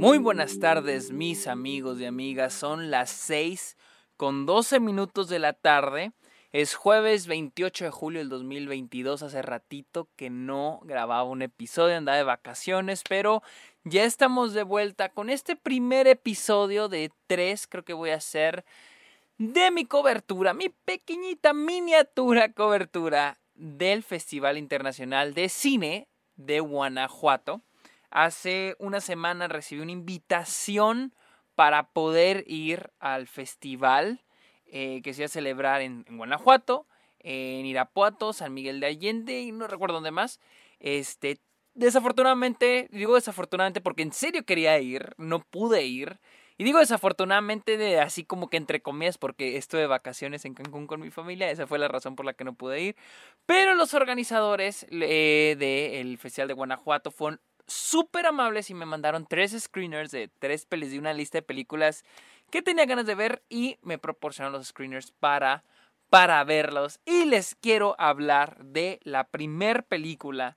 Muy buenas tardes, mis amigos y amigas. Son las 6 con 12 minutos de la tarde. Es jueves 28 de julio del 2022. Hace ratito que no grababa un episodio, andaba de vacaciones, pero ya estamos de vuelta con este primer episodio de tres. Creo que voy a hacer de mi cobertura, mi pequeñita miniatura cobertura del Festival Internacional de Cine de Guanajuato. Hace una semana recibí una invitación para poder ir al festival eh, que se iba a celebrar en, Guanajuato, en Irapuato, San Miguel de Allende y no recuerdo dónde más. Este, desafortunadamente, digo desafortunadamente porque en serio quería ir, no pude ir. Y digo desafortunadamente de así como que entre comillas porque estuve de vacaciones en Cancún con mi familia, esa fue la razón por la que no pude ir. Pero los organizadores eh, del Festival de Guanajuato fueron súper amables y me mandaron tres screeners de tres pelis de una lista de películas que tenía ganas de ver y me proporcionaron los screeners para, para verlos. Y les quiero hablar de la primer película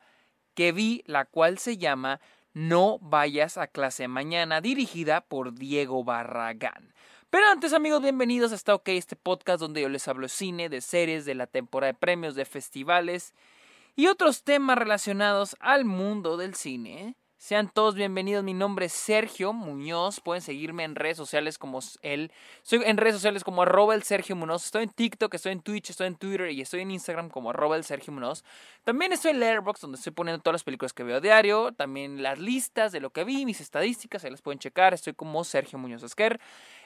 que vi, la cual se llama no vayas a clase mañana, dirigida por Diego Barragán. Pero antes, amigos, bienvenidos a Está OK, este podcast donde yo les hablo cine, de series, de la temporada de premios, de festivales y otros temas relacionados al mundo del cine. Sean todos bienvenidos. Mi nombre es Sergio Muñoz. Pueden seguirme en redes sociales como él. Soy en redes sociales como arroba el Sergio Muñoz. Estoy en TikTok, estoy en Twitch, estoy en Twitter y estoy en Instagram como arroba el Sergio Muñoz. También estoy en Letterboxd donde estoy poniendo todas las películas que veo a diario. También las listas de lo que vi, mis estadísticas, ahí las pueden checar. Estoy como Sergio Muñoz Esquer.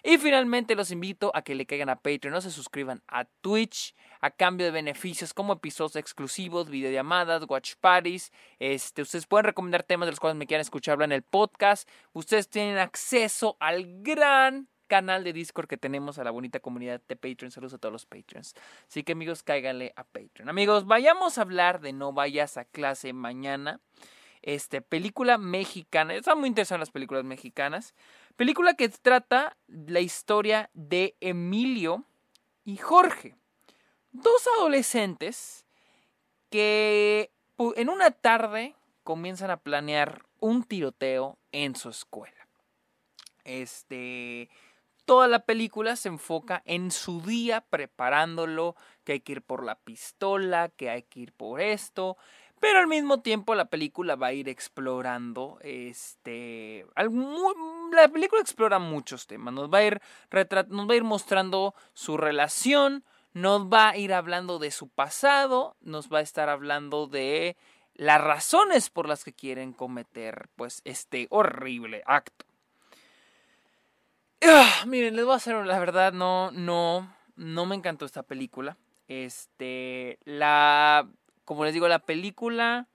Y finalmente los invito a que le caigan a Patreon o se suscriban a Twitch a cambio de beneficios como episodios exclusivos, videollamadas, watch parties. Este, ustedes pueden recomendar temas de los cuales me quieran escuchar en el podcast. Ustedes tienen acceso al gran canal de Discord que tenemos a la bonita comunidad de Patreon. Saludos a todos los Patreons. Así que amigos, cáiganle a Patreon. Amigos, vayamos a hablar de No vayas a clase mañana. Este, película mexicana. Están muy interesantes las películas mexicanas. Película que trata la historia de Emilio y Jorge dos adolescentes que en una tarde comienzan a planear un tiroteo en su escuela. Este, toda la película se enfoca en su día preparándolo, que hay que ir por la pistola, que hay que ir por esto, pero al mismo tiempo la película va a ir explorando este la película explora muchos temas, nos va a ir nos va a ir mostrando su relación, nos va a ir hablando de su pasado, nos va a estar hablando de las razones por las que quieren cometer pues este horrible acto. Ah, miren, les voy a hacer la verdad, no, no, no me encantó esta película. Este, la, como les digo, la película,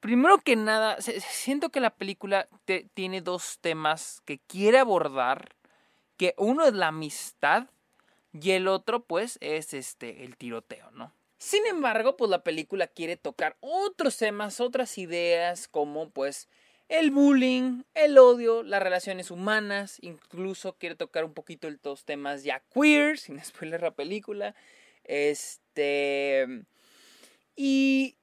primero que nada, siento que la película tiene dos temas que quiere abordar, que uno es la amistad y el otro, pues, es este, el tiroteo, ¿no? Sin embargo, pues la película quiere tocar otros temas, otras ideas, como pues el bullying, el odio, las relaciones humanas, incluso quiere tocar un poquito los temas ya queer, sin spoiler la película. Este. Y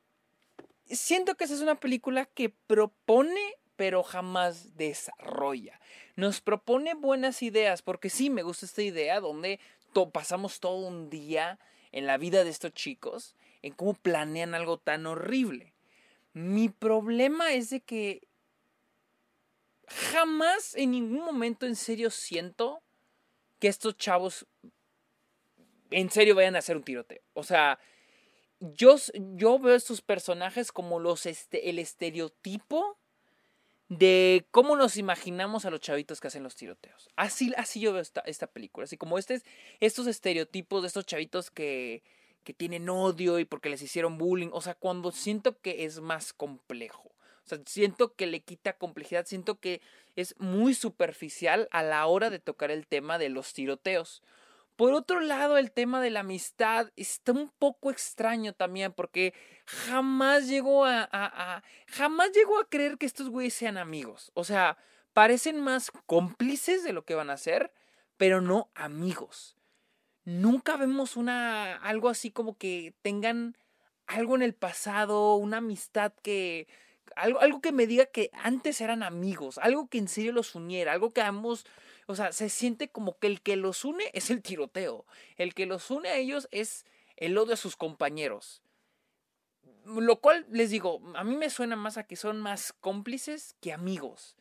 siento que esa es una película que propone, pero jamás desarrolla. Nos propone buenas ideas, porque sí me gusta esta idea donde pasamos todo un día en la vida de estos chicos, en cómo planean algo tan horrible. Mi problema es de que jamás en ningún momento en serio siento que estos chavos en serio vayan a hacer un tiroteo. O sea, yo, yo veo a estos personajes como los este, el estereotipo de cómo nos imaginamos a los chavitos que hacen los tiroteos. Así, así yo veo esta, película. Así como este, estos estereotipos de estos chavitos que, que tienen odio y porque les hicieron bullying. O sea, cuando siento que es más complejo. O sea, siento que le quita complejidad, siento que es muy superficial a la hora de tocar el tema de los tiroteos. Por otro lado, el tema de la amistad está un poco extraño también, porque jamás llegó a, jamás llegó a creer que estos güeyes sean amigos. O sea, parecen más cómplices de lo que van a hacer, pero no amigos. Nunca vemos una algo así como que tengan algo en el pasado, una amistad que algo, algo que me diga que antes eran amigos, algo que en serio los uniera, algo que ambos, o sea, se siente como que el que los une es el tiroteo, el que los une a ellos es el odio a sus compañeros. Lo cual les digo, a mí me suena más a que son más cómplices que amigos.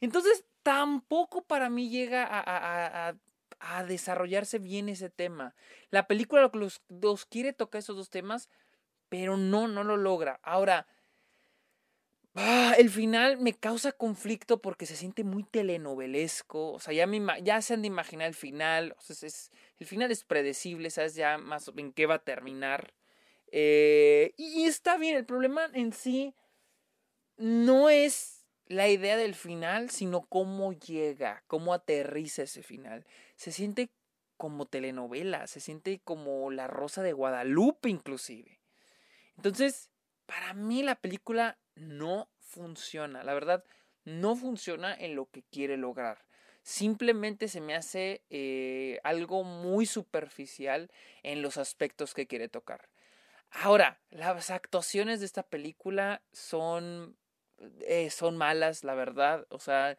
Entonces, tampoco para mí llega a, desarrollarse bien ese tema. La película los, los quiere tocar esos dos temas, pero no, no lo logra. Ahora, ah, el final me causa conflicto porque se siente muy telenovelesco. O sea, ya, me, ya se han de imaginar el final. O sea, es, el final es predecible, sabes ya más en qué va a terminar. Eh, y, y está bien, el problema en sí no es la idea del final, sino cómo llega, cómo aterriza ese final. Se siente como telenovela, se siente como La Rosa de Guadalupe inclusive. Entonces, para mí la película no funciona, la verdad, no funciona en lo que quiere lograr. Simplemente se me hace eh, algo muy superficial en los aspectos que quiere tocar. Ahora, las actuaciones de esta película son, eh, son malas, la verdad. O sea,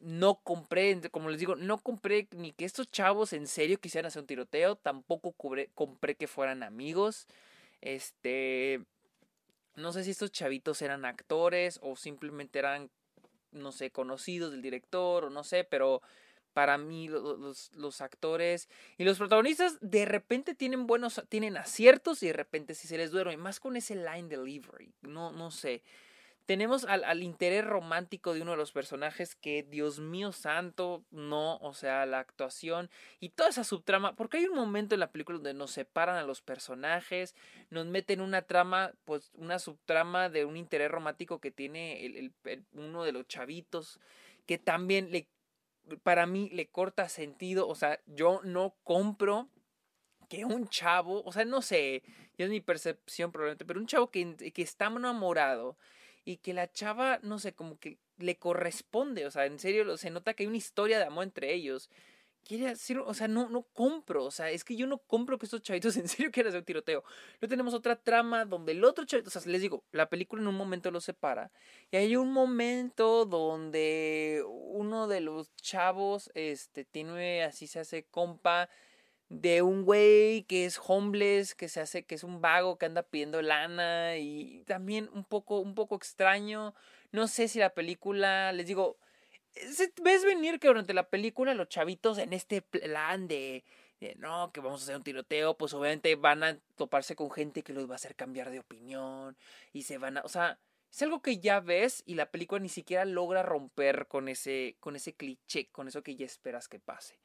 no compré, como les digo, no compré ni que estos chavos en serio quisieran hacer un tiroteo, tampoco compré que fueran amigos. Este, no sé si estos chavitos eran actores o simplemente eran, no sé, conocidos del director o no sé, pero para mí los, los, actores y los protagonistas de repente tienen buenos, tienen aciertos y de repente si se les duerme, más con ese line delivery, no, no sé tenemos al, interés romántico de uno de los personajes que, Dios mío santo, no, o sea, la actuación y toda esa subtrama, porque hay un momento en la película donde nos separan a los personajes, nos meten una trama, pues una subtrama de un interés romántico que tiene el, uno de los chavitos, que también le, para mí le corta sentido, o sea, yo no compro que un chavo, o sea, no sé, ya es mi percepción probablemente, pero un chavo que, que está enamorado, y que la chava, no sé, como que le corresponde, o sea, en serio, se nota que hay una historia de amor entre ellos. Quiere decir, o sea, no, no compro, o sea, es que yo no compro que estos chavitos en serio quieran hacer un tiroteo. No tenemos otra trama donde el otro chavito, o sea, les digo, la película en un momento los separa y hay un momento donde uno de los chavos, este, tiene, así se hace compa de un güey que es homeless, que se hace, que es un vago, que anda pidiendo lana y también un poco, un poco extraño. No sé si la película, les digo, ves venir que durante la película los chavitos en este plan de, no, que vamos a hacer un tiroteo, pues obviamente van a toparse con gente que los va a hacer cambiar de opinión y se van a, o sea, es algo que ya ves y la película ni siquiera logra romper con ese, con ese cliché, con eso que ya esperas que pase.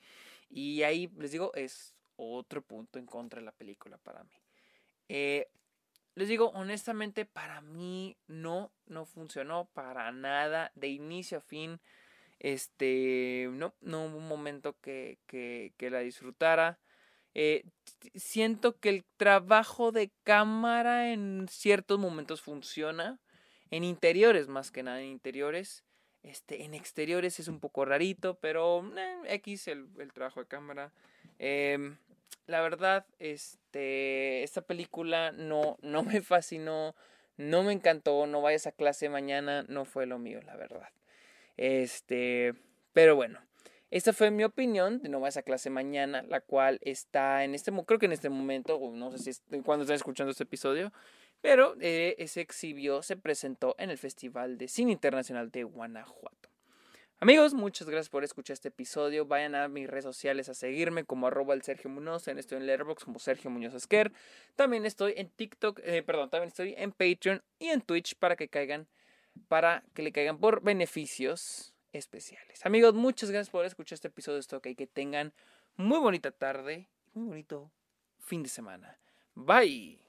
Y ahí les digo, es otro punto en contra de la película para mí. Eh, les digo, honestamente, para mí no, no funcionó para nada, de inicio a fin. Este, no, no hubo un momento que, que, la disfrutara. Eh, siento que el trabajo de cámara en ciertos momentos funciona. En interiores, más que nada en interiores. Este, en exteriores es un poco rarito, pero eh, X el, el, trabajo de cámara. Eh, la verdad, este, esta película no, no me fascinó, no me encantó, no vayas a clase mañana, no fue lo mío, la verdad. Este, pero bueno, esta fue mi opinión de No vayas a clase mañana, la cual está en este, creo que en este momento, no sé si es cuando están escuchando este episodio, pero eh, se exhibió, se presentó en el Festival de Cine Internacional de Guanajuato. Amigos, muchas gracias por escuchar este episodio. Vayan a mis redes sociales a seguirme como arroba el Sergio Muñoz. Estoy en Letterboxd como Sergio Muñoz Esquer. También estoy en TikTok, eh, perdón, también estoy en Patreon y en Twitch para que caigan, para que le caigan por beneficios especiales. Amigos, muchas gracias por escuchar este episodio de y Que tengan muy bonita tarde, muy bonito fin de semana. Bye.